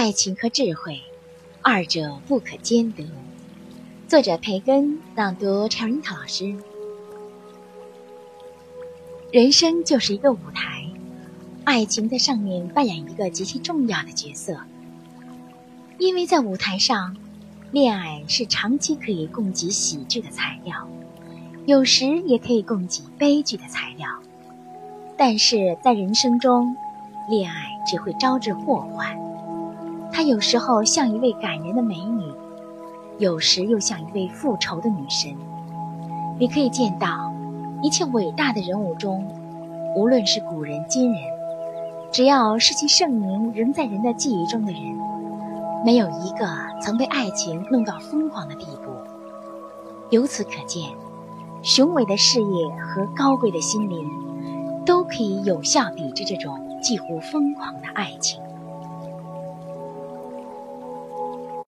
爱情和智慧，二者不可兼得。作者培根，朗读 c h e r i t a 老师。人生就是一个舞台，爱情在上面扮演一个极其重要的角色。因为在舞台上，恋爱是长期可以供给喜剧的材料，有时也可以供给悲剧的材料。但是在人生中，恋爱只会招致祸患。她有时候像一位感人的美女。有时又像一位复仇的女神。你可以见到，一切伟大的人物中，无论是古人今人，只要是其盛名仍在人的记忆中的人，没有一个曾被爱情弄到疯狂的地步。由此可见，雄伟的事业和高贵的心灵，都可以有效抵制这种几乎疯狂的爱情。